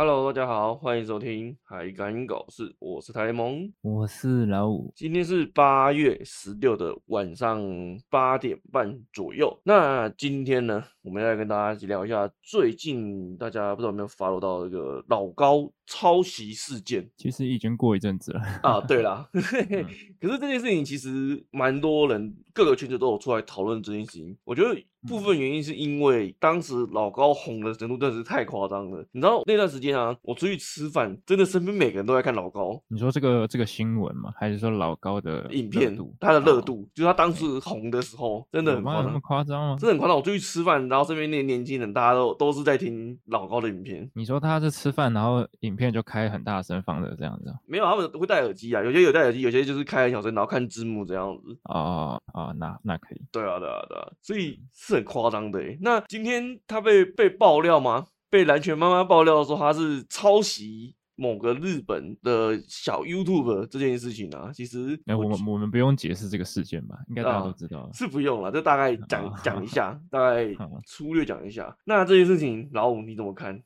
Hello，大家好，欢迎收听海敢搞事，我是台联盟，我是老五。今天是八月十六的晚上八点半左右。那今天呢，我们要来跟大家聊一下最近大家不知道有没有 follow 到这个老高抄袭事件。其实已经过一阵子了啊，对啦，嗯、可是这件事情其实蛮多人各个圈子都有出来讨论这件事情。我觉得部分原因是因为当时老高红的程度真的是太夸张了。你知道那段时间。啊！我出去吃饭，真的身边每个人都在看老高。你说这个这个新闻吗？还是说老高的影片？他的热度，就是他当时红的时候，真的很夸张。那么夸张吗？真的很夸张。我出去吃饭，然后身边那些年轻人，大家都都是在听老高的影片。你说他是吃饭，然后影片就开很大声放的这样子？没有，他们会戴耳机啊。有些有戴耳机，有些就是开很小声，然后看字幕这样子。哦哦，那那可以。对啊，对啊，对啊。所以是很夸张的。那今天他被被爆料吗？被蓝拳妈妈爆料说他是抄袭某个日本的小 YouTube 这件事情啊，其实我们我们不用解释这个事件吧？应该大家都知道，啊，是不用了，就大概讲讲一下，大概粗略讲一下。那这件事情，老五你怎么看？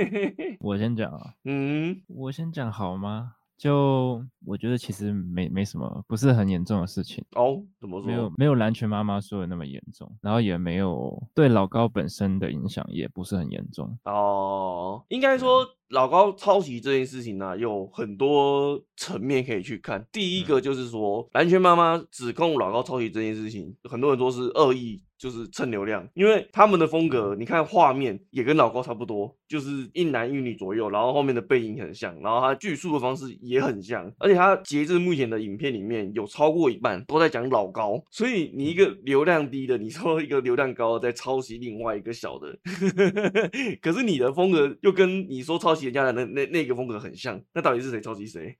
我先讲啊，嗯，我先讲好吗？就我觉得其实没没什么，不是很严重的事情哦。怎么说？没有没有蓝拳妈妈说的那么严重，然后也没有对老高本身的影响也不是很严重哦。应该说老高抄袭这件事情呢、啊，有很多层面可以去看。第一个就是说，蓝拳妈妈指控老高抄袭这件事情，很多人说是恶意。就是蹭流量，因为他们的风格，你看画面也跟老高差不多，就是一男一女左右，然后后面的背影很像，然后他叙述的方式也很像，而且他截至目前的影片里面有超过一半都在讲老高，所以你一个流量低的，你说一个流量高的在抄袭另外一个小的，可是你的风格又跟你说抄袭人家的那那那个风格很像，那到底是谁抄袭谁？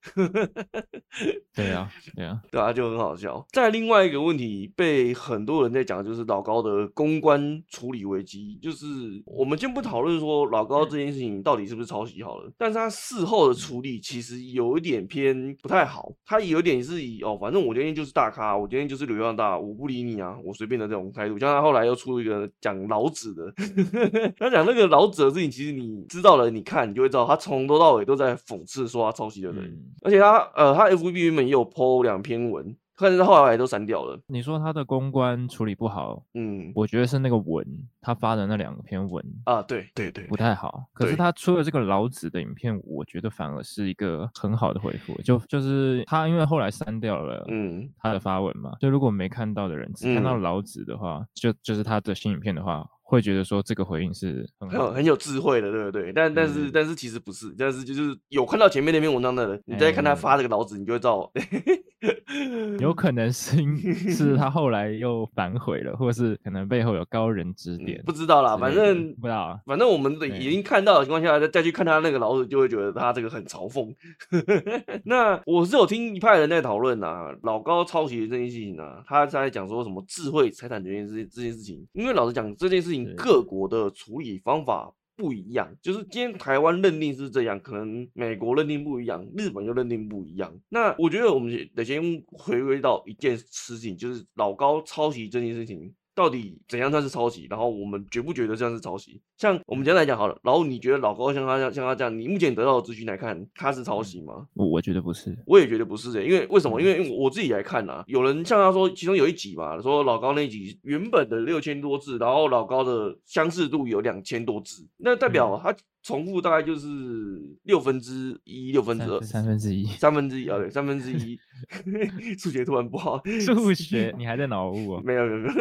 对啊，对啊，对啊，就很好笑。再另外一个问题被很多人在讲，就是老。高的公关处理危机，就是我们先不讨论说老高这件事情到底是不是抄袭好了，但是他事后的处理其实有一点偏不太好，他有点是以哦，反正我今天就是大咖，我今天就是流量大，我不理你啊，我随便的这种态度。像他后来又出一个讲老子的，他讲那个老子的事情，其实你知道了，你看你就会知道，他从头到尾都在讽刺说他抄袭的人，嗯、而且他呃，他 FB 原本也有 po 两篇文。但是后来都删掉了。你说他的公关处理不好，嗯，我觉得是那个文，他发的那两篇文啊，对对对，不太好。可是他出了这个老子的影片，我觉得反而是一个很好的回复。就就是他因为后来删掉了，嗯，他的发文嘛，就如果没看到的人只看到老子的话，就就是他的新影片的话。会觉得说这个回应是很好很，很有智慧的，对不对？但但是、嗯、但是其实不是，但是就是有看到前面那篇文章的人，你再看他发这个老子，你就会知道，有可能是是他 后来又反悔了，或是可能背后有高人指点，嗯、不知道啦，反正不知道，反正我们已经看到的情况下，再再去看他那个老子，就会觉得他这个很嘲讽。那我是有听一派人在讨论啊，老高抄袭这件事情啊，他在讲说什么智慧财产权这件这件事情，因为老实讲这件事情。各国的处理方法不一样，就是今天台湾认定是这样，可能美国认定不一样，日本又认定不一样。那我觉得我们得先回归到一件事情，就是老高抄袭这件事情。到底怎样算是抄袭？然后我们觉不觉得这样是抄袭？像我们今天来讲好了，然后你觉得老高像他像像他这样，你目前得到的资讯来看，他是抄袭吗？我我觉得不是，我也觉得不是的、欸。因为为什么？因为我自己来看啊，有人像他说，其中有一集嘛，说老高那一集原本的六千多字，然后老高的相似度有两千多字，那代表他。重复大概就是六分之一，六分之二，三分之一，三分之一，啊对，三分之一，数学突然不好，数学你还在脑雾啊？没有没有没有。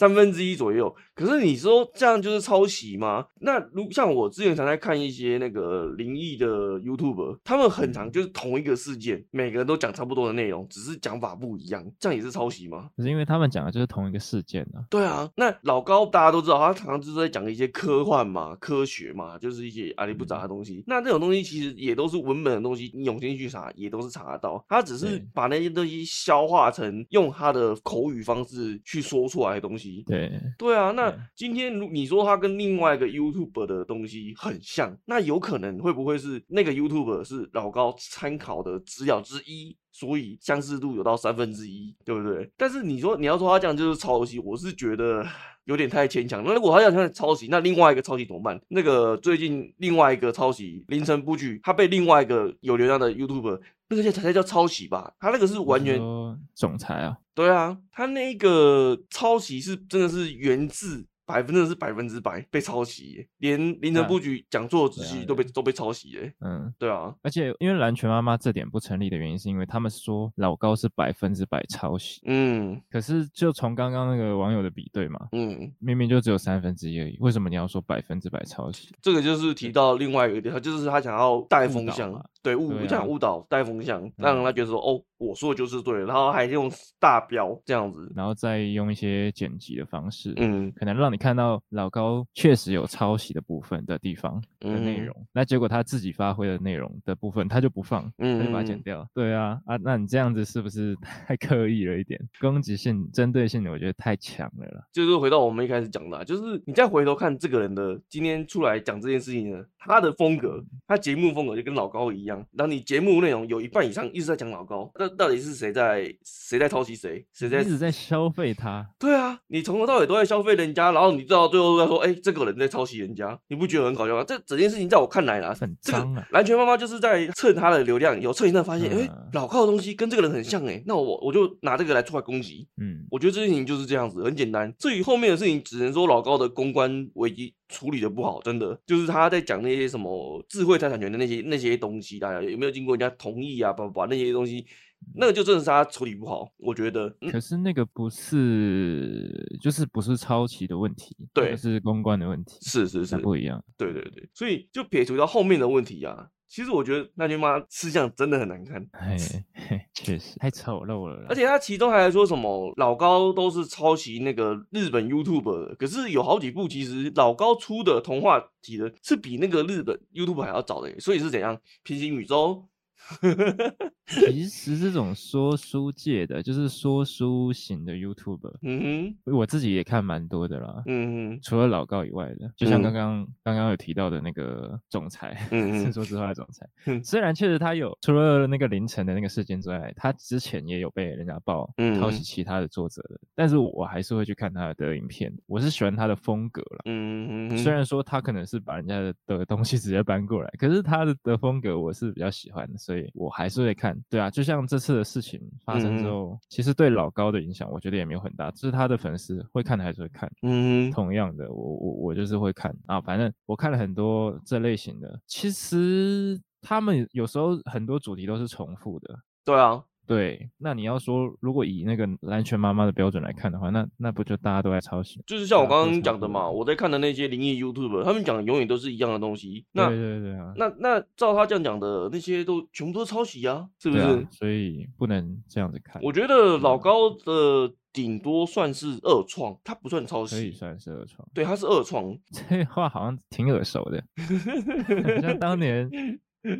三分之一左右，可是你说这样就是抄袭吗？那如像我之前常在看一些那个灵异的 YouTuber，他们很常就是同一个事件，每个人都讲差不多的内容，只是讲法不一样，这样也是抄袭吗？可是因为他们讲的就是同一个事件啊。对啊，那老高大家都知道，他常常就是在讲一些科幻嘛、科学嘛，就是一些阿里不杂的东西。嗯、那这种东西其实也都是文本的东西，你用心去查也都是查得到。他只是把那些东西消化成用他的口语方式去说出来的东西。对对啊，那今天如你说他跟另外一个 YouTuber 的东西很像，那有可能会不会是那个 YouTuber 是老高参考的资料之一？所以相似度有到三分之一，对不对？但是你说你要说他这样就是抄袭，我是觉得 有点太牵强。那如果他要这样抄袭，那另外一个抄袭怎么办？那个最近另外一个抄袭凌晨布局，他被另外一个有流量的 YouTuber，那个才才叫抄袭吧？他那个是完全总裁啊，对啊，他那个抄袭是真的是源自。百分之是百分之百被抄袭，连凌晨布局讲座的东西都被都被抄袭哎。嗯，对啊。而且因为蓝拳妈妈这点不成立的原因，是因为他们说老高是百分之百抄袭。嗯。可是就从刚刚那个网友的比对嘛，嗯，明明就只有三分之一而已，为什么你要说百分之百抄袭？这个就是提到另外一个点，他就是他想要带风向，对误，不想误导带风向，让他觉得说哦。我说的就是对，然后还用大标这样子，然后再用一些剪辑的方式，嗯，可能让你看到老高确实有抄袭的部分的地方的内容，嗯、那结果他自己发挥的内容的部分他就不放，嗯，他就把它剪掉。对啊，啊，那你这样子是不是 太刻意了一点？攻击性、针对性的，我觉得太强了啦。就是回到我们一开始讲的、啊，就是你再回头看这个人的今天出来讲这件事情呢，他的风格，他节目风格就跟老高一样，然后你节目内容有一半以上一直在讲老高，到底是谁在谁在抄袭谁？谁在一直在消费他？对啊，你从头到尾都在消费人家，然后你知道最后在说，哎、欸，这个人在抄袭人家，你不觉得很搞笑吗？这整件事情在我看来啦，很脏啊！蓝拳妈妈就是在蹭他的流量，有蹭一阵发现，哎、欸，老高的东西跟这个人很像、欸，哎，那我我就拿这个来出来攻击。嗯，我觉得这件事情就是这样子，很简单。至于后面的事情，只能说老高的公关危机处理的不好，真的就是他在讲那些什么智慧财产权的那些那些东西，大家有没有经过人家同意啊？把把那些东西。那个就真的是他处理不好，我觉得。可是那个不是，就是不是抄袭的问题，对，是公关的问题。是是是，不一样。对对对，所以就撇除掉后面的问题啊。其实我觉得那句妈吃相真的很难看，哎，确实太丑陋了。而且他其中还说什么老高都是抄袭那个日本 YouTuber，可是有好几部其实老高出的童话体的是比那个日本 YouTuber 还要早的，所以是怎样？平行宇宙？其实这种说书界的，就是说书型的 YouTuber，嗯哼，我自己也看蛮多的啦，嗯哼，除了老高以外的，就像刚刚刚刚有提到的那个总裁，嗯嗯，说实话的总裁，嗯，虽然确实他有除了那个凌晨的那个事件之外，他之前也有被人家爆抄袭其他的作者的，但是我还是会去看他的影片，我是喜欢他的风格了，嗯哼，虽然说他可能是把人家的的东西直接搬过来，可是他的的风格我是比较喜欢的，所以。我还是会看，对啊，就像这次的事情发生之后，嗯、其实对老高的影响，我觉得也没有很大。就是他的粉丝会看的还是会看，嗯，同样的，我我我就是会看啊。反正我看了很多这类型的，其实他们有时候很多主题都是重复的，对啊。对，那你要说，如果以那个蓝拳妈妈的标准来看的话，那那不就大家都在抄袭？就是像我刚刚讲的嘛，我在看的那些灵异 YouTuber，他们讲的永远都是一样的东西。那对对对啊，那那照他这样讲的那些都全部都是抄袭啊，是不是？啊，所以不能这样子看。我觉得老高的顶多算是二创，他不算抄袭，可以算是二创。对，他是二创。这话好像挺耳熟的，像当年。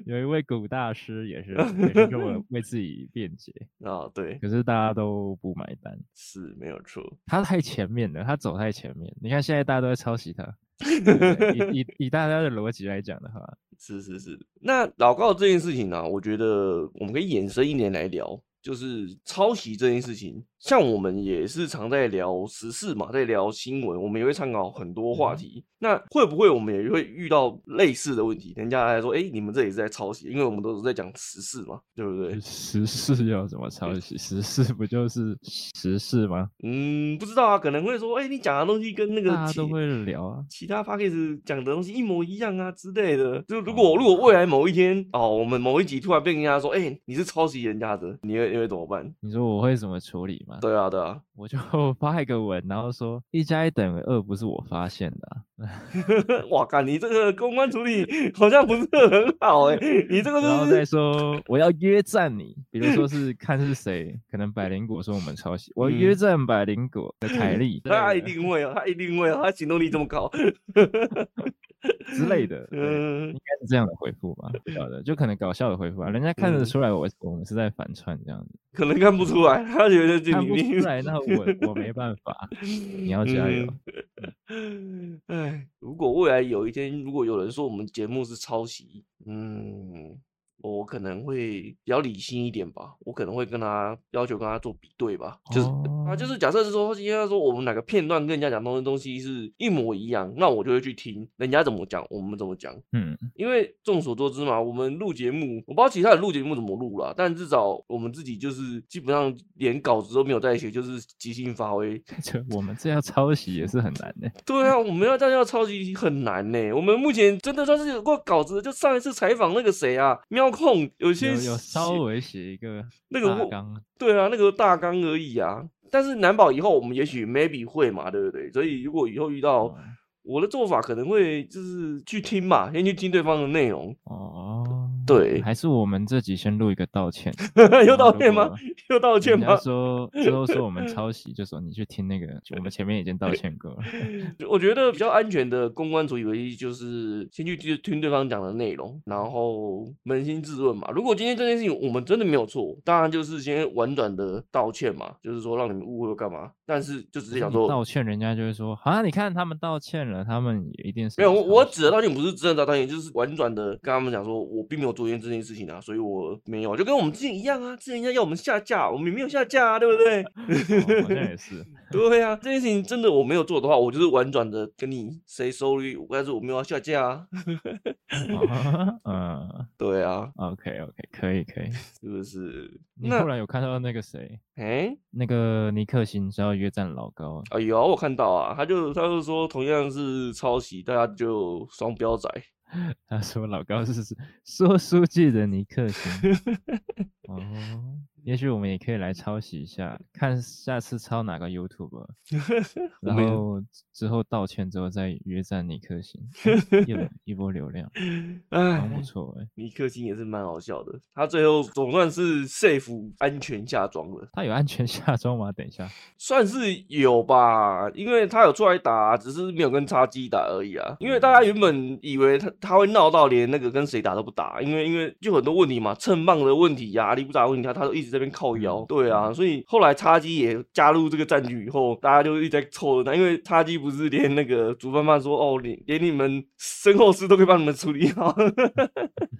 有一位古大师也是，也是跟我 为自己辩解。啊，对，可是大家都不买单，是没有错，他太前面了，他走太前面，你看现在大家都在抄袭他，以以以大家的逻辑来讲的话，是是是，那老高这件事情呢、啊，我觉得我们可以延伸一年来聊，就是抄袭这件事情。像我们也是常在聊时事嘛，在聊新闻，我们也会参考很多话题。嗯、那会不会我们也会遇到类似的问题？人家来说，哎、欸，你们这也是在抄袭，因为我们都是在讲时事嘛，对不对？时事要怎么抄袭？时事不就是时事吗？嗯，不知道啊，可能会说，哎、欸，你讲的东西跟那个大家都会聊啊，其他 podcast 讲的东西一模一样啊之类的。就如果、哦、如果未来某一天哦，我们某一集突然被人家说，哎、欸，你是抄袭人家的，你会你会怎么办？你说我会怎么处理？对啊，对啊，我就 发一个文，然后说一加一等于二，不是我发现的、啊。哇靠，你这个公关处理好像不是很好哎、欸，你这个、就是、然后再说我要约战你，比如说是看是谁，可能百灵果说我们抄袭，我约战百灵果的凯莉，他一定会啊，他一定会啊，他行动力这么高。之类的，嗯，应该是这样的回复吧，不晓得，就可能搞笑的回复啊，人家看得出来我我们是在反串这样子，可能看不出来，他觉得看不出来，那我我没办法，你要加油。哎，如果未来有一天，如果有人说我们节目是抄袭，嗯。我可能会比较理性一点吧，我可能会跟他要求跟他做比对吧，就是、哦、啊，就是假设是说，应该说我们哪个片段跟人家讲东西东西是一模一样，那我就会去听人家怎么讲，我们怎么讲，嗯，因为众所周知嘛，我们录节目，我不知道其他人录节目怎么录啦，但至少我们自己就是基本上连稿子都没有在写，就是即兴发挥。这我们这样抄袭也是很难的。对啊，我们要这样要抄袭很难呢。我们目前真的算是有过稿子，就上一次采访那个谁啊，喵控有些。有稍微写一个那个大纲，对啊，那个大纲而已啊。但是难保以后我们也许 maybe 会嘛，对不对？所以如果以后遇到我的做法，可能会就是去听嘛，先去听对方的内容哦。对，还是我们自己先录一个道歉，又道歉吗？又道歉吗？他说之后说我们 抄袭，就说你去听那个，我们前面已经道歉过了。我觉得比较安全的公关处理唯一就是先去听对方讲的内容，然后扪心自问嘛。如果今天这件事情我们真的没有错，当然就是先婉转的道歉嘛，就是说让你们误会了干嘛。但是就只是想说道歉，人家就会说啊，你看他们道歉了，他们也一定是没有。我我指的道歉不是真的道歉，就是婉转的跟他们讲说，我并没有做这件事情啊，所以我没有，就跟我们之前一样啊，之前人家要我们下架，我们也没有下架啊，对不对？哦、好像也是。对啊，这件事情真的我没有做的话，我就是婉转的跟你 say sorry，但是我没有要下架啊。哦、嗯，对啊。OK OK，可以可以，是不是？你后来有看到那个谁？哎、欸，那个尼克星是要约战老高？哎呦，我看到啊，他就他就说同样是抄袭，大家就双标仔。他说老高是说书记的尼克星。哦。也许我们也可以来抄袭一下，看下次抄哪个 YouTube，然后之后道歉之后再约战尼克星，一一波流量，哎，不错哎，尼克星也是蛮好笑的，他最后总算是 safe 安全下庄了。他有安全下庄吗？等一下，算是有吧，因为他有出来打，只是没有跟叉鸡打而已啊。因为大家原本以为他他会闹到连那个跟谁打都不打，因为因为就很多问题嘛，蹭棒的问题呀、啊，力不打问题，他他都一直。这边靠腰，对啊，所以后来叉鸡也加入这个战局以后，大家就一直在凑着他，因为叉鸡不是连那个主办方说哦，连连你们身后事都可以帮你们处理好，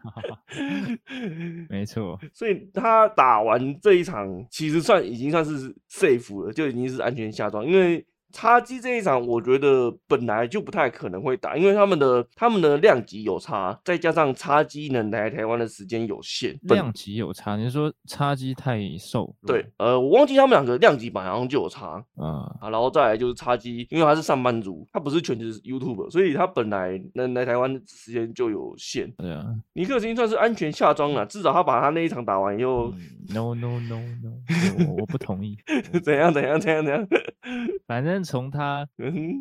没错，所以他打完这一场，其实算已经算是 safe 了，就已经是安全下庄，因为。叉机这一场，我觉得本来就不太可能会打，因为他们的他们的量级有差，再加上叉机能来台湾的时间有限，量级有差。你是说叉机太瘦？对，呃，我忘记他们两个量级本来好像就有差啊。然后再来就是叉机，因为他是上班族，他不是全职 YouTuber，所以他本来能来台湾的时间就有限。对啊，尼克星算是安全下庄了，至少他把他那一场打完以后。嗯、no no no no，我我不同意。怎样怎样怎样怎样？反正。从他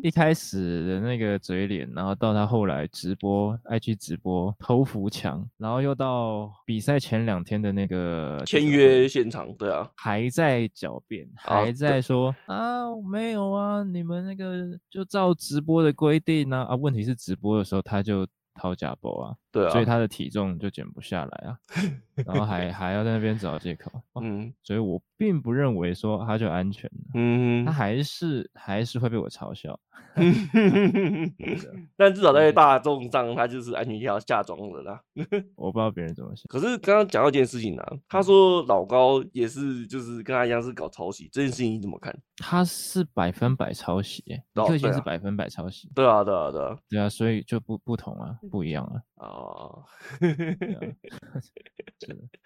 一开始的那个嘴脸，然后到他后来直播，IG 直播投扶墙，然后又到比赛前两天的那个签约现场，对啊，还在狡辩，还在说啊，没有啊，你们那个就照直播的规定啊，啊，问题是直播的时候他就掏假包啊。对啊，所以他的体重就减不下来啊，然后还还要在那边找借口，嗯，所以我并不认为说他就安全了，嗯，他还是还是会被我嘲笑，但至少在大众上他就是安全要下装了啦，我不知道别人怎么想，可是刚刚讲到一件事情啊，他说老高也是就是跟他一样是搞抄袭，这件事情你怎么看？他是百分百抄袭，尼克星是百分百抄袭，对啊对啊对啊，对啊，所以就不不同啊，不一样啊。哦，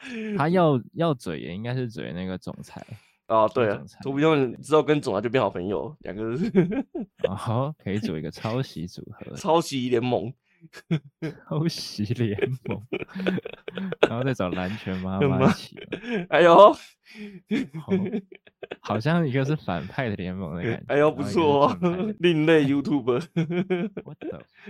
他要要嘴也应该是嘴那个总裁 哦，对啊，都不用之后跟总裁就变好朋友，两个人哦可以组一个抄袭组合，抄袭联盟，抄袭联盟，然后再找蓝拳妈妈一起，哎呦。好像一个是反派的联盟的感觉，哎呦不错哦，另类 the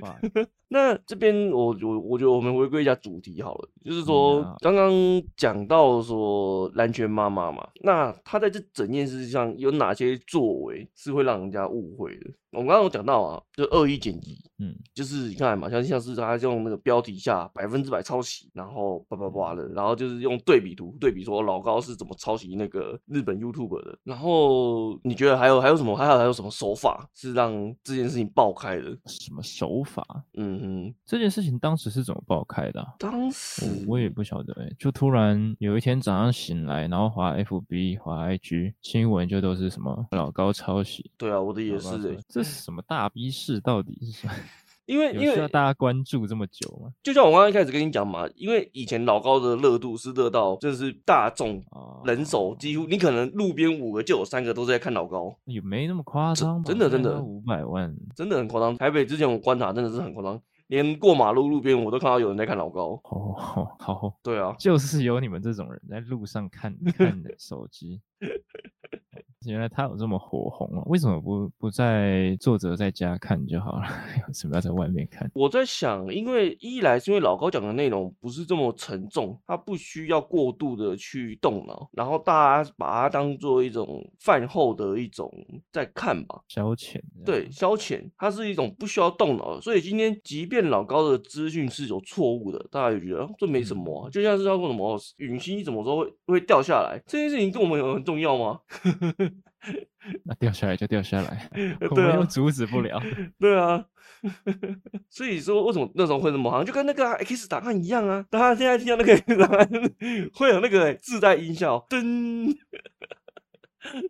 fuck？那这边我我我觉得我们回归一下主题好了，就是说刚刚讲到说蓝拳妈妈嘛，那她在这整件事上有哪些作为是会让人家误会的？我们刚刚有讲到啊，就恶意剪辑，嗯，就是你看嘛，像像是他用那个标题下百分之百抄袭，然后叭叭叭的，然后就是用对比图对比说老高是怎么抄袭那个日本 YouTuber 的，然后你觉得还有还有什么还有还有什么手法是让这件事情爆开的？什么手法？嗯哼，这件事情当时是怎么爆开的、啊？当时我，我也不晓得、欸，就突然有一天早上醒来，然后滑 FB 滑 IG 新闻就都是什么老高抄袭。对啊，我的也是诶、欸，这是什么大逼事？到底是什么？因为因为需要大家关注这么久吗？就像我刚刚一开始跟你讲嘛，因为以前老高的热度是热到，就是大众人手几乎你可能路边五个就有三个都是在看老高，也没那么夸张，真的真的五百万，真的很夸张。台北之前我观察真的是很夸张，连过马路路边我都看到有人在看老高。哦，好，对啊，就是有你们这种人在路上看看的手机。原来他有这么火红啊？为什么不不在作者在家看就好了？为什么要在外面看？我在想，因为一来是因为老高讲的内容不是这么沉重，他不需要过度的去动脑，然后大家把它当做一种饭后的一种在看吧，消遣。对，消遣，它是一种不需要动脑的。所以今天即便老高的资讯是有错误的，大家也觉得这没什么啊。就像是他说什么陨星什么时候会会掉下来，这件事情跟我们有很重要吗？那掉下来就掉下来，我们又阻止不了。对啊，所以说为什么那时候会那么好像，就跟那个 X 档案一样啊。大家现在听到那个 X 档案，会有那个自带音效，噔。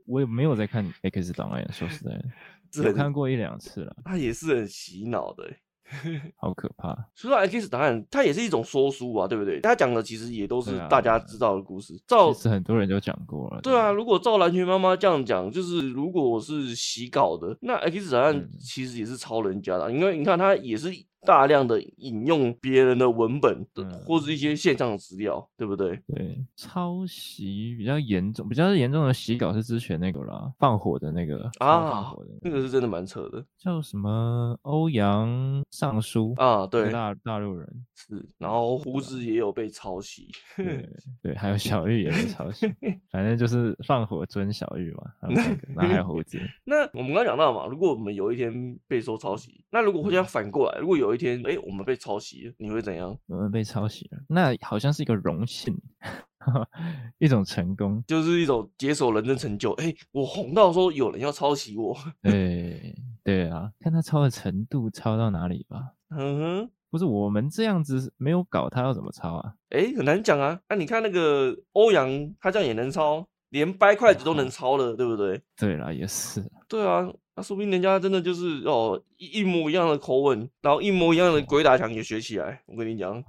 我也没有在看 X 档案，说实在的，只看过一两次了。他也是很洗脑的。好可怕！说到 X 档案，它也是一种说书啊，对不对？他讲的其实也都是大家知道的故事。照其实很多人都讲过了。对啊，如果照蓝群妈妈这样讲，就是如果我是洗稿的，那 X 档案其实也是抄人家的，因为你看他也是。大量的引用别人的文本的，或是一些线上的资料，嗯，对不对？对，抄袭比较严重，比较严重的洗稿是之前那个啦，放火的那个啊，放火的那个。是真的蛮扯的，叫什么？欧阳尚书啊？对，大大陆人。是，然后胡子也有被抄袭，对 对，还有小玉也被抄袭，反正就是放火尊小玉嘛，那还有胡子。那我们刚刚讲到嘛，如果我们有一天被说抄袭，那如果会这样反过来，如果有一天，哎、欸，我们被抄袭了，你会怎样？我们被抄袭了，那好像是一个荣幸，一种成功，就是一种解锁人生成就。哎、欸，我红到说有人要抄袭我，对对啊，看他抄的程度，抄到哪里吧。嗯哼，不是我们这样子没有搞，他要怎么抄啊？哎、欸，很难讲啊。那、啊、你看那个欧阳，他这样也能抄，连掰筷子都能抄了，对不对？对啦，也是。对啊。那说不定人家真的就是哦一一模一样的口吻，然后一模一样的鬼打墙也学起来。我跟你讲，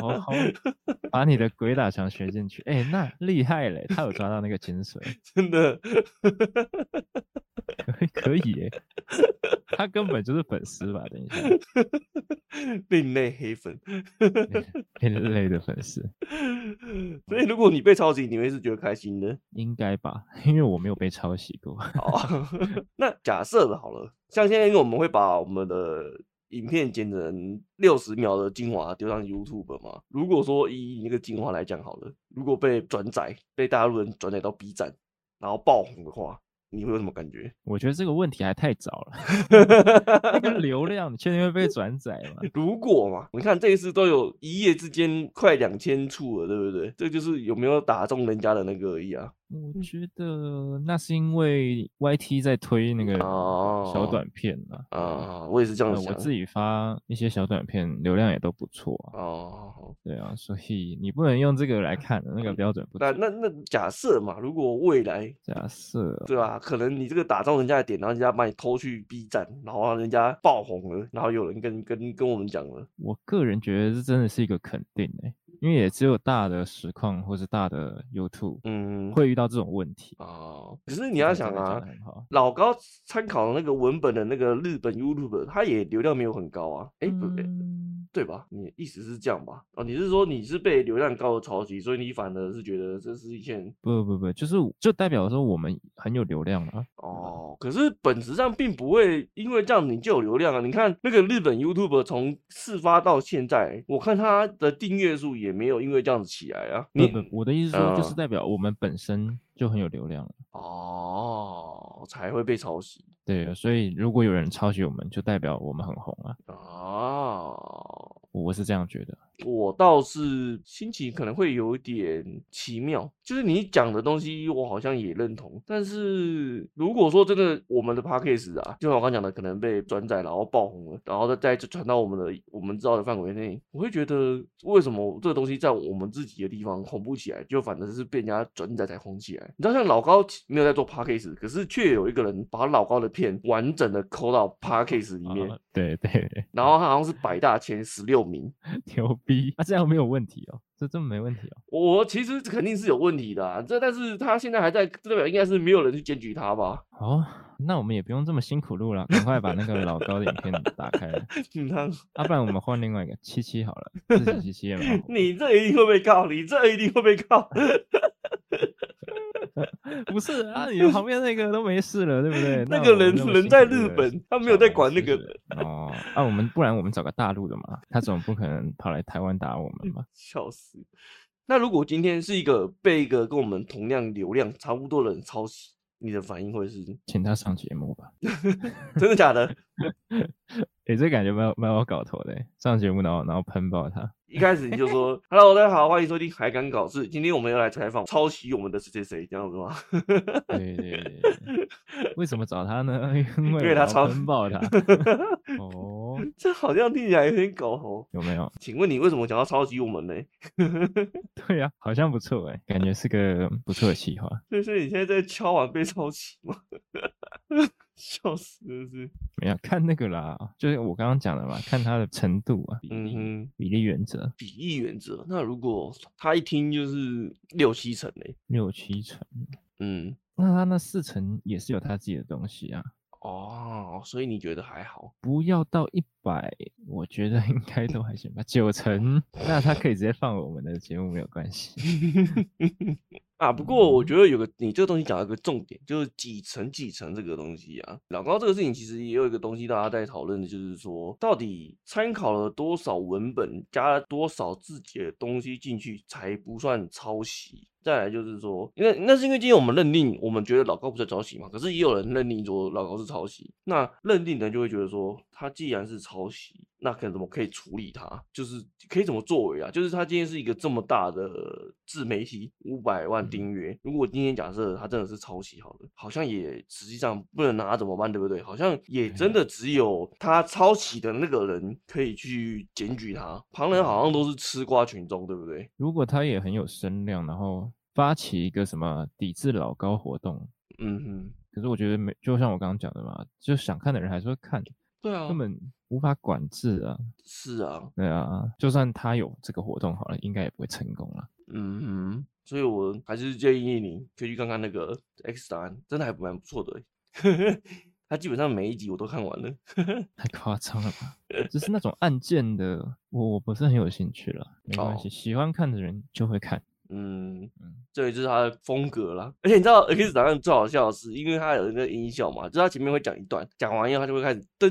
好好把你的鬼打墙学进去。哎、欸，那厉害嘞！他有抓到那个精髓，真的可以。他根本就是粉丝吧？等一下，另类黑粉，另类的粉丝。所以如果你被抄袭，你会是觉得开心的？应该吧，因为我没有被抄袭过。好，那假设的好了，像现在因为我们会把我们的影片剪成六十秒的精华丢上 YouTube 嘛。如果说以那个精华来讲好了，如果被转载，被大陆人转载到 B 站，然后爆红的话。你会有什么感觉？我觉得这个问题还太早了。那个流量，你确定会被转载吗？如果嘛，你看这一次都有一夜之间快两千处了，对不对？这就是有没有打中人家的那个而已啊。我觉得那是因为 YT 在推那个小短片啊。我也是这样想。我自己发一些小短片，流量也都不错啊。哦，对啊，所以你不能用这个来看的，那个标准不。那那那假设嘛，如果未来假设对吧？可能你这个打中人家的点，然后人家把你偷去 B 站，然后让人家爆红了，然后有人跟跟跟我们讲了。我个人觉得这真的是一个肯定诶、欸。因为也只有大的实况或是大的 YouTube，嗯，会遇到这种问题哦。可是你要想啊，老高参考的那个文本的那个日本 YouTuber，他也流量没有很高啊。哎、欸，不对，对吧？你意思是这样吧？哦，你是说你是被流量高的抄袭，所以你反而是觉得这是一件不不不，就是就代表说我们很有流量啊。哦，可是本质上并不会因为这样你就有流量啊。你看那个日本 YouTuber 从事发到现在，我看他的订阅数也。没有因为这样子起来啊！你我的意思说，就是代表我们本身就很有流量了。哦。才会被抄袭。对，所以如果有人抄袭我们，就代表我们很红啊。哦，我是这样觉得。我倒是心情可能会有一点奇妙，就是你讲的东西我好像也认同，但是如果说真的我们的 podcast 啊，就像我刚讲的，可能被转载然后爆红了，然后再再传到我们的我们知道的范围内，我会觉得为什么这个东西在我们自己的地方红不起来，就反正是被人家转载才红起来。你知道像老高没有在做 podcast，可是却有一个人把老高的片完整的抠到 podcast 里面，对对对，然后他好像是百大前十六名，牛逼，啊这样没有问题哦。这这么没问题哦？我其实肯定是有问题的啊，这但是他现在还在，这代表应该是没有人去检举他吧？哦，那我们也不用这么辛苦录了，赶快把那个老高的影片打开了。嗯，他，啊，不然我们换另外一个七七好了，自己七七也蛮好。你这一定会被告，你这一定会被告。不是啊，你旁 边那个都没事了，对不对？那个人人在日本，他没有在管那个人。哦，啊，我们不然我们找个大陆的嘛，他总不可能跑来台湾打我们吧？笑死！那如果今天是一个被一个跟我们同样流量差不多的人抄袭，你的反应会是？请他上节目吧？真的假的？哎、欸，这感觉蛮蛮有搞头的，上节目然后然后喷爆他。一开始你就说，Hello，大家好，欢迎收听海港搞事。今天我们要来采访抄袭我们的谁谁谁，这样子吗？对对对。为什么找他呢？因为因为他抄喷爆他。哦，这好像听起来有点搞头，有没有？请问你为什么想要抄袭我们呢？对呀、啊，好像不错哎，感觉是个不错的企划。所以，所以你现在在敲碗被抄袭吗？笑死了是，没有看那个啦，就是我刚刚讲的嘛，看他的程度啊，嗯哼，比例原则，比例原则。那如果他一听就是六七成嘞，六七成，嗯，那他那四成也是有他自己的东西啊。哦，所以你觉得还好？不要到一百，我觉得应该都还行吧。九成，那他可以直接放我们的节目没有关系。啊，不过我觉得有个你这个东西讲到一个重点，就是几层几层这个东西啊。老高这个事情其实也有一个东西大家在讨论的，就是说到底参考了多少文本，加了多少自己的东西进去才不算抄袭。再来就是说，因为那是因为今天我们认定，我们觉得老高不是抄袭嘛，可是也有人认定说老高是抄袭，那认定的人就会觉得说，他既然是抄袭，那可能怎么可以处理他？就是可以怎么作为啊？就是他今天是一个这么大的自媒体，五百万订阅，如果今天假设他真的是抄袭，好了，好像也实际上不能拿他怎么办，对不对？好像也真的只有他抄袭的那个人可以去检举他，旁人好像都是吃瓜群众，对不对？如果他也很有声量，然后。发起一个什么抵制老高活动，嗯嗯，可是我觉得没，就像我刚刚讲的嘛，就想看的人还是会看，对啊，根本无法管制啊，是啊，对啊，就算他有这个活动好了，应该也不会成功了，嗯哼，所以我还是建议你可以去看看那个 X 档案，真的还蛮不错的，他基本上每一集我都看完了，太夸张了吧？只是那种案件的，我我不是很有兴趣了，没关系，喜欢看的人就会看。嗯嗯，这也就是他的风格啦。而且你知道 X 档案最好笑的是，因为他有一个音效嘛，就是他前面会讲一段，讲完以后他就会开始噔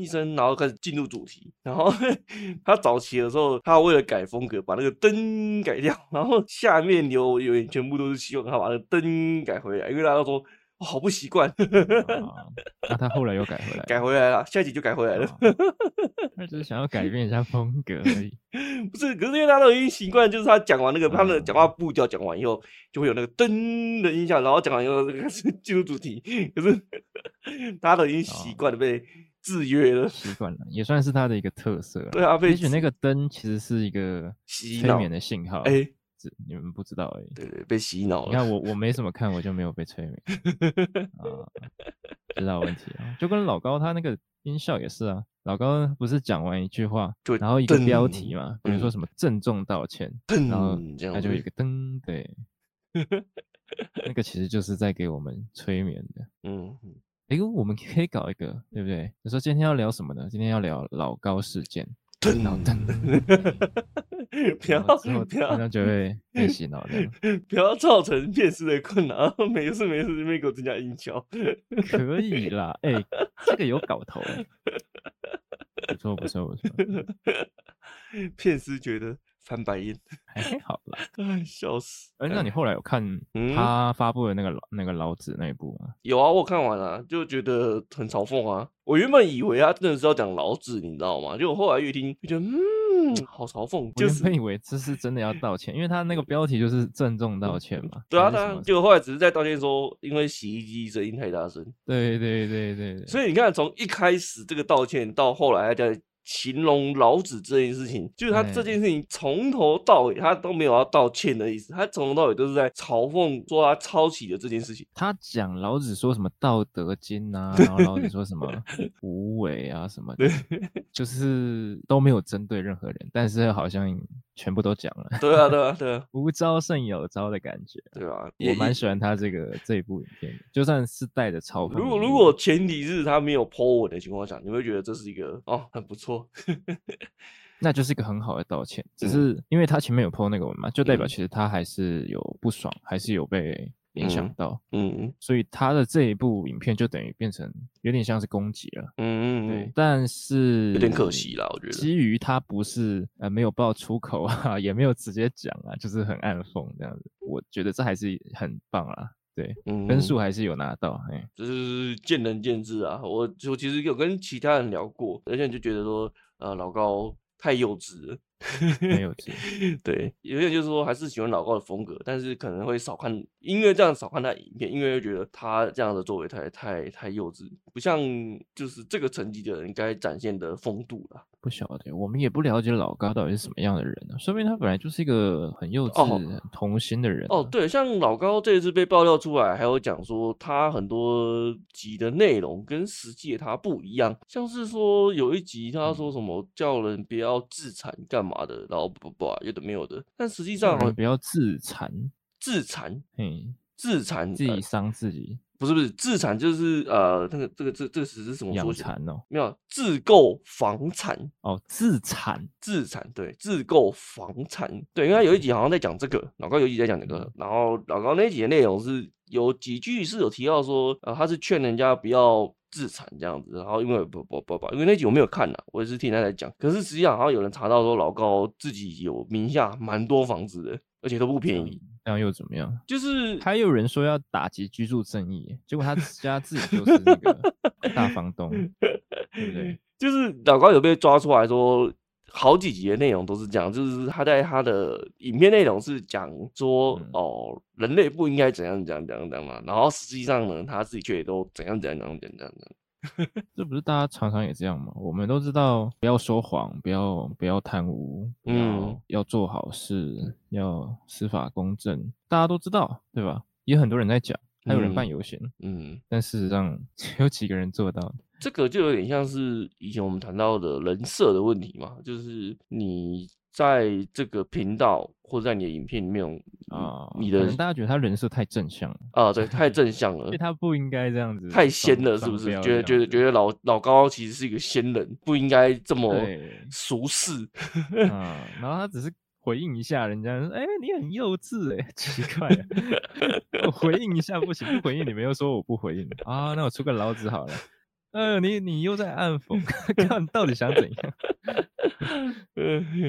一声，然后开始进入主题。然后 他早期的时候，他为了改风格，把那个噔改掉，然后下面留留言全部都是希望他把那个噔改回来，因为大家都说。我好不习惯，那他后来又改回来，改回来了，下一集就改回来了。他只是想要改变一下风格而已，不是？可是因为他都已经习惯，就是他讲完那个他的讲话步调，讲完以后就会有那个噔的音效，然后讲完以后开始进入主题。可是大家都已经习惯了被制约了，习惯了，也算是他的一个特色。对啊，也许那个灯其实是一个催眠的信号。哎。你们不知道而已。对对，被洗脑了。你看我，我没怎么看，我就没有被催眠啊，知道问题啊。就跟老高他那个音效也是啊，老高不是讲完一句话，然后一个标题嘛，比如说什么郑重道歉，然后他就有一个噔，对，那个其实就是在给我们催眠的。嗯，哎，我们可以搞一个，对不对？你说今天要聊什么呢？今天要聊老高事件。脑灯，不要不要，那就会被洗脑的，不要造成辨识的困难。没事没事，这边给我增加音效，可以啦。哎、欸，这个有搞头，不错不错不错。骗师觉得翻白眼，还好啦，哎，笑死！哎，那你后来有看他发布的那个老、嗯、那个老子那一部吗？有啊，我看完了，就觉得很嘲讽啊。我原本以为他真的是要讲老子，你知道吗？就我后来越听，就觉得嗯，好嘲讽。就是以为这是真的要道歉，因为他那个标题就是郑重道歉嘛。对啊，他就后来只是在道歉说，因为洗衣机声音太大声。对对对对对。所以你看，从一开始这个道歉到后来在。形容老子这件事情，就是他这件事情从头到尾他都没有要道歉的意思，他从头到尾都是在嘲讽说他抄袭的这件事情。他讲老子说什么《道德经》啊，然后老子说什么 无为啊什么的，就是都没有针对任何人，但是好像全部都讲了。对啊，对啊，对啊，无招胜有招的感觉，对啊，我蛮喜欢他这个这一部影片，就算是带着嘲讽。如果如果前提是他没有 po 文的情况下，你会觉得这是一个哦很不错。那就是一个很好的道歉，只是因为他前面有 po 那个文嘛，就代表其实他还是有不爽，还是有被影响到，嗯。嗯，所以他的这一部影片就等于变成有点像是攻击了，嗯嗯对，但是有点可惜啦，我觉得。基于他不是呃没有爆出口啊，也没有直接讲啊，就是很暗讽这样子，我觉得这还是很棒啊。对，嗯，分数还是有拿到，哎，就是见仁见智啊。我我其实有跟其他人聊过，而且就觉得说，呃，老高太幼稚了，很幼稚。对，有些人就是说还是喜欢老高的风格，但是可能会少看，因为这样少看他影片，因为会觉得他这样的作为太太太幼稚，不像就是这个层级的人该展现的风度了。不晓得，我们也不了解老高到底是什么样的人呢、啊？说明他本来就是一个很幼稚、哦、很童心的人、啊。哦，对，像老高这一次被爆料出来，还有讲说他很多集的内容跟实际的他不一样，像是说有一集他说什么叫人不要自残干嘛的，然后不不有的没有的，但实际上不要自残，自残，嗯，自残，自己伤自己。不是不是自产就是呃那个这个这这个词是什么说？养蚕哦，没有自购房产哦，自产自产对，自购房产对，因为他有一集好像在讲这个，老高有一集在讲这个，然后老高那一集的内容是有几句是有提到说，呃他是劝人家不要自残这样子，然后因为不不不不，因为那集我没有看呐，我也是听他在讲，可是实际上好像有人查到说老高自己有名下蛮多房子的，而且都不便宜。然后又怎么样？就是还有人说要打击居住正义，结果他家自己就是那个大房东，对不对？就是老高有被抓出来说，好几集的内容都是这样，就是他在他的影片内容是讲说，嗯、哦，人类不应该怎样怎样怎样怎样嘛，然后实际上呢，他自己却也都怎样怎样怎样怎样怎样。这不是大家常常也这样吗？我们都知道不要说谎，不要不要贪污，嗯，要做好事，要司法公正，大家都知道，对吧？也很多人在讲，还有人办游行，嗯，但事实上只有几个人做到。这个就有点像是以前我们谈到的人设的问题嘛，就是你。在这个频道或者在你的影片里面啊，你的大家觉得他人设太正向了啊，对，太正向了，他不应该这样子，太仙了，是不是？觉得觉得觉得老老高其实是一个仙人，不应该这么俗世啊。然后他只是回应一下人家，哎，你很幼稚，哎，奇怪，我回应一下不行，不回应你们又说我不回应啊，那我出个老子好了。呃，你你又在暗讽，看到底想怎样？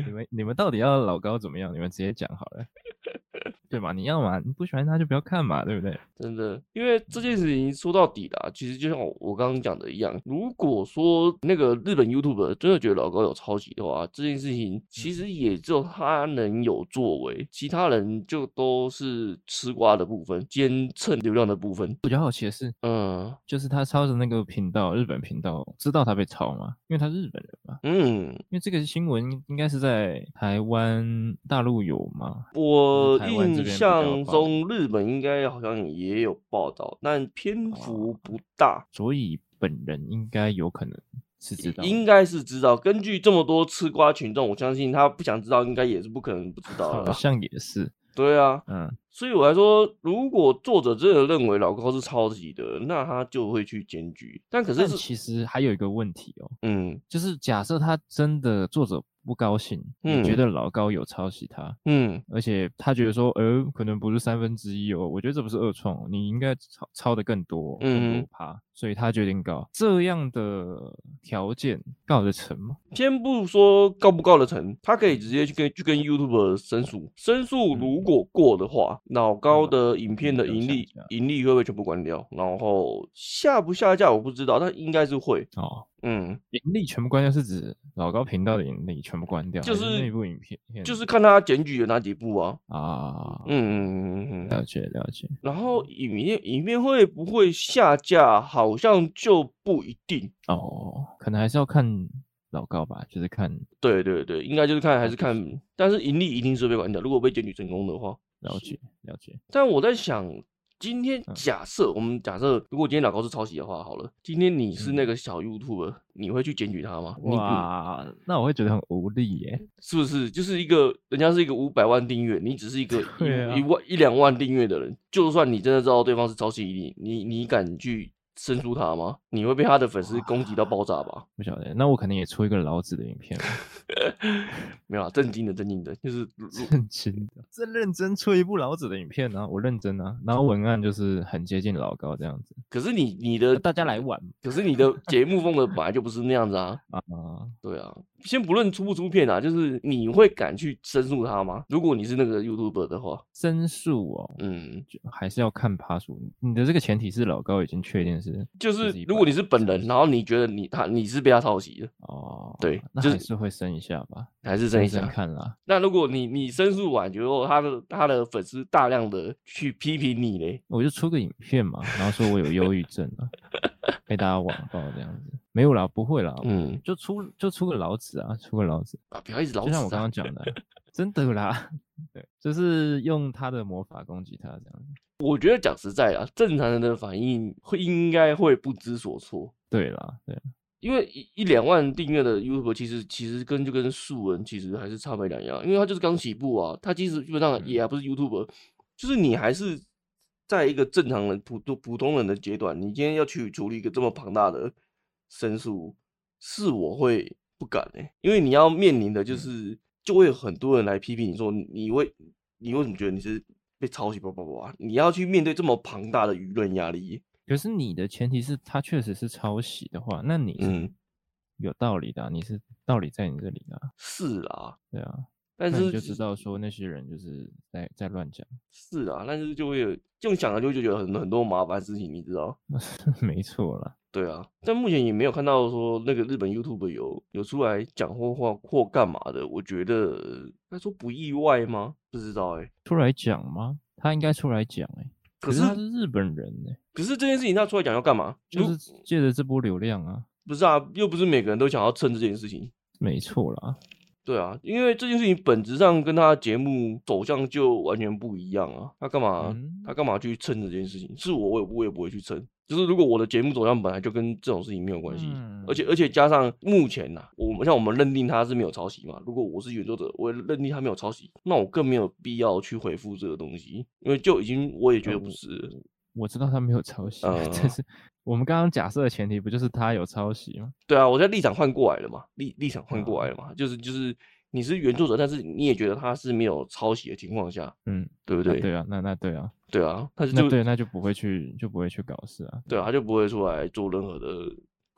你们你们到底要老高怎么样？你们直接讲好了。对吧？你要嘛，你不喜欢他就不要看嘛，对不对？真的，因为这件事情说到底啦，其实就像我刚刚讲的一样，如果说那个日本 YouTuber 真的觉得老高有抄袭的话，这件事情其实也只有他能有作为，其他人就都是吃瓜的部分，兼蹭流量的部分。比较好奇的是，嗯，就是他抄的那个频道，日本频道，知道他被抄吗？因为他是日本人嘛。嗯，因为这个新闻应该是在台湾大陆有吗？我印象中日本应该好像也有报道，但篇幅不大，所以本人应该有可能是知道，应该是知道。根据这么多吃瓜群众，我相信他不想知道，应该也是不可能不知道的。好像也是，对啊，嗯，所以我来说，如果作者真的认为老高是抄袭的，那他就会去检举。但可是，其实还有一个问题哦，嗯，就是假设他真的作者。不高兴，嗯，觉得老高有抄袭他，嗯，而且他觉得说，呃，可能不是三分之一哦，我觉得这不是二创，你应该抄抄的更多，更多趴，所以他决定告。这样的条件告得成吗？先不说告不告得成，他可以直接去跟去跟 YouTube 申诉，申诉如果过的话，嗯、老高的影片的盈利盈利会不会全部关掉？然后下不下架我不知道，但应该是会哦。嗯，盈利全部关掉是指老高频道的盈利全部关掉，就是那部影片，就是看他检举有哪几部啊？啊，嗯嗯嗯嗯，了解了解。然后影片影片会不会下架？好像就不一定哦，可能还是要看老高吧，就是看。对对对，应该就是看还是看，但是盈利一定是被关掉。如果被检举成功的话，了解了解。但我在想。今天假设、嗯、我们假设，如果今天老高是抄袭的话，好了，今天你是那个小 YouTuber，、嗯、你会去检举他吗？哇，那我会觉得很无力耶，是不是？就是一个人家是一个五百万订阅，你只是一个 一、啊、一万一两万订阅的人，就算你真的知道对方是抄袭你，你你敢去？申诉他吗？你会被他的粉丝攻击到爆炸吧？不晓得，那我肯定也出一个老子的影片。没有啊，正经的，正经的，就是正经的，真认真出一部老子的影片啊！我认真啊，然后文案就是很接近老高这样子。可是你你的大家来玩，可是你的节目风格本来就不是那样子啊！啊，对啊，先不论出不出片啊，就是你会敢去申诉他吗？如果你是那个 YouTuber 的话，申诉哦，嗯，还是要看趴数。你的这个前提是老高已经确定是。就是，如果你是本人，然后你觉得你他你是被他抄袭的哦，对，那还是会申一下吧，还是申一下看啦。那如果你你申诉完，之后他的他的粉丝大量的去批评你嘞，我就出个影片嘛，然后说我有忧郁症啊，被大家网暴这样子，没有啦，不会啦，嗯，就出就出个老子啊，出个老子啊，不要一直老子，就像我刚刚讲的，真的啦，对，就是用他的魔法攻击他这样子。我觉得讲实在啊，正常人的反应会应该会不知所措。对啦，对，因为一一两万订阅的 YouTube 其实其实跟就跟素人其实还是差没两样，因为他就是刚起步啊，他其实基本上也还不是 YouTuber，就是你还是在一个正常人普通普通人的阶段，你今天要去处理一个这么庞大的申诉，是我会不敢哎、欸，因为你要面临的就是就会有很多人来批评你说你为你为什么觉得你是。被抄袭，不不不，你要去面对这么庞大的舆论压力。可是你的前提是他确实是抄袭的话，那你嗯有道理的、啊，嗯、你是道理在你这里的、啊。是啊，对啊，但是你就知道说那些人就是在在乱讲。是啊，但是就会有这种想了就就觉得很很多麻烦事情，你知道？没错啦。对啊，但目前也没有看到说那个日本 YouTube 有有出来讲或或或干嘛的，我觉得他说不意外吗？不知道哎、欸，出来讲吗？他应该出来讲哎、欸，可是他是日本人哎、欸，可是这件事情他出来讲要干嘛？就是借着这波流量啊，不是啊，又不是每个人都想要蹭这件事情，没错啦。对啊，因为这件事情本质上跟他节目走向就完全不一样啊。他干嘛？嗯、他干嘛去蹭这件事情？是我，我也我也不会去蹭。就是如果我的节目走向本来就跟这种事情没有关系，嗯、而且而且加上目前呐、啊，我们像我们认定他是没有抄袭嘛。如果我是原作者，我也认定他没有抄袭，那我更没有必要去回复这个东西，因为就已经我也觉得不是。嗯、我知道他没有抄袭，嗯、但是。我们刚刚假设的前提不就是他有抄袭吗？对啊，我在立场换过来了嘛，立立场换过来了嘛，就是就是你是原作者，但是你也觉得他是没有抄袭的情况下，嗯，对不对？对啊，那那对啊，对啊，他就那对那就不会去就不会去搞事啊，对啊，他就不会出来做任何的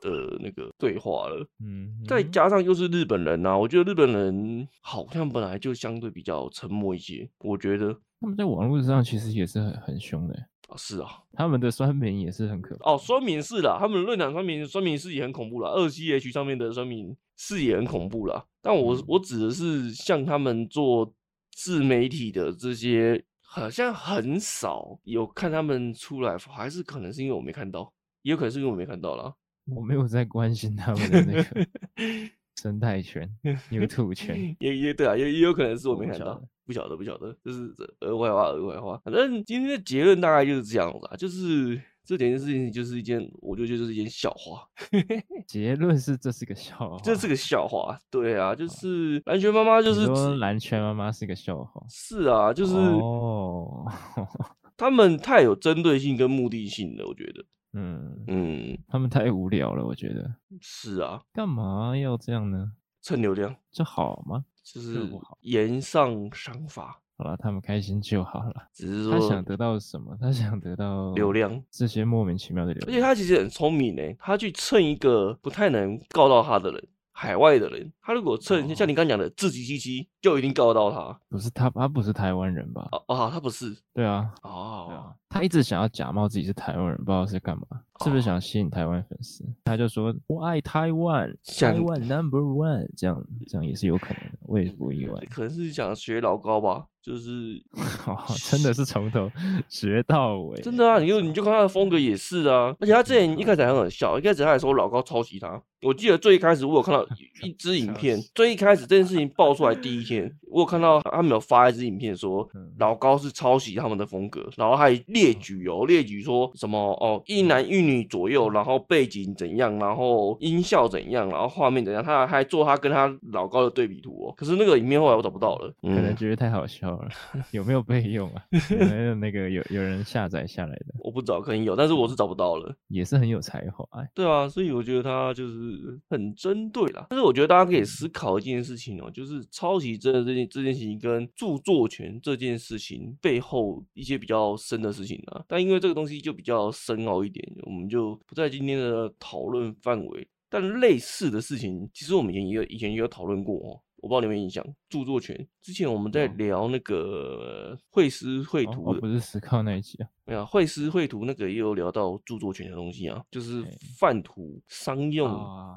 的那个对话了，嗯，再加上又是日本人啊，我觉得日本人好像本来就相对比较沉默一些，我觉得他们在网络上其实也是很很凶的。啊，是啊，他们的酸民也是很可怕。哦，酸民是啦，他们论坛酸民酸民是也很恐怖啦。二 C H 上面的酸民是也很恐怖啦。但我、嗯、我指的是像他们做自媒体的这些，好像很少有看他们出来，还是可能是因为我没看到，也有可能是因为我没看到啦。我没有在关心他们的那个 生态圈、YouTube 圈，也也对啊，也也有可能是我没看到。不晓得，不晓得，就是额外话，额外话。反正今天的结论大概就是这样子啊，就是这件事情就是一件，我觉得就是一件笑话。结论是这是个笑话，这是个笑话。对啊，就是蓝圈妈妈就是说蓝圈妈妈是个笑话。是啊，就是哦，他们太有针对性跟目的性了，我觉得。嗯嗯，他们太无聊了，我觉得。是啊，干嘛要这样呢？蹭流量，这好吗？就是言上赏罚。好了，他们开心就好了。只是说他想得到什么？他想得到流量，这些莫名其妙的流量。而且他其实很聪明呢，他去蹭一个不太能告到他的人。海外的人，他如果趁、哦、像你刚刚讲的自欺欺欺，就一定告得到他。不是他，他不是台湾人吧？哦哦，他不是。对啊。哦。对啊。他一直想要假冒自己是台湾人，不知道是干嘛，是不是想吸引台湾粉丝？他就说我爱台湾，台湾 number one，这样这样也是有可能的，我也不意外。可能是想学老高吧。就是，真的是从头 学到尾。真的啊，你就你就看他的风格也是啊。而且他之前一开始还很好笑，一开始他还说老高抄袭他。我记得最一开始我有看到一支影片，最一开始这件事情爆出来第一天，我有看到他们有发一支影片说老高是抄袭他们的风格，然后还列举哦，列举说什么哦一男一女左右，然后背景怎样，然后音效怎样，然后画面怎样，他还做他跟他老高的对比图哦。可是那个影片后来我找不到了，可能觉得太好笑了。有没有备用啊？有没有那个有有人下载下来的？我不知道，可能有，但是我是找不到了。也是很有才华，哎。对啊，所以我觉得他就是很针对啦。但是我觉得大家可以思考一件事情哦、就是抄袭真的这件这件事情跟著作权这件事情背后一些比较深的事情啊。但因为这个东西就比较深奥一点，我们就不在今天的讨论范围。但类似的事情，其实我们以前也有以前也有讨论过哦、我不知道你有没有印象，著作权。之前我们在聊那个绘师绘图的，哦哦，不是思考那一集啊，没有绘师绘图那个也有聊到著作权的东西啊，就是泛图商用，啊，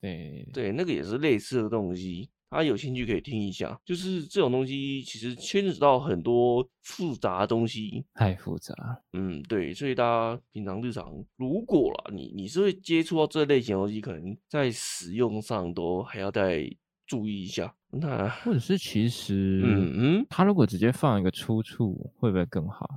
对。对，那个也是类似的东西，大家有兴趣可以听一下。就是这种东西其实牵扯到很多复杂的东西，太复杂，嗯，对，所以大家平常日常如果啦，你你是会接触到这类型的东西，可能在使用上都还要再。注意一下，那或者是其实，嗯嗯，他如果直接放一个出处，会不会更好？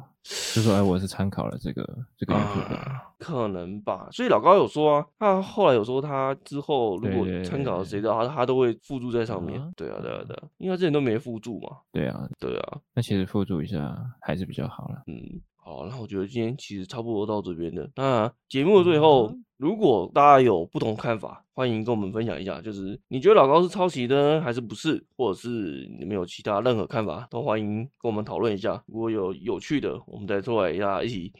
就说，哎，我是参考了这个这个、啊，可能吧。所以老高有说啊，他后来有说，他之后如果参考了谁的，他他都会附注在上面。对啊，对啊，对啊，因为他之前都没附注嘛。对啊，对啊，那其实附注一下还是比较好了。嗯。好，那我觉得今天其实差不多到这边的。那节目的最后，如果大家有不同看法，欢迎跟我们分享一下。就是你觉得老高是抄袭的，还是不是？或者是你们有其他任何看法，都欢迎跟我们讨论一下。如果有有趣的，我们再出来大家一起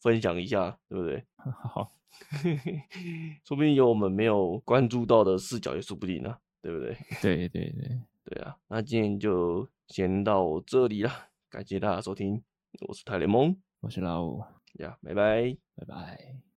分享一下，对不对？好，说不定有我们没有关注到的视角也说不定呢，对不对？对对对对啊！那今天就先到这里了，感谢大家收听，我是泰联盟。我是老五，呀，拜拜，拜拜。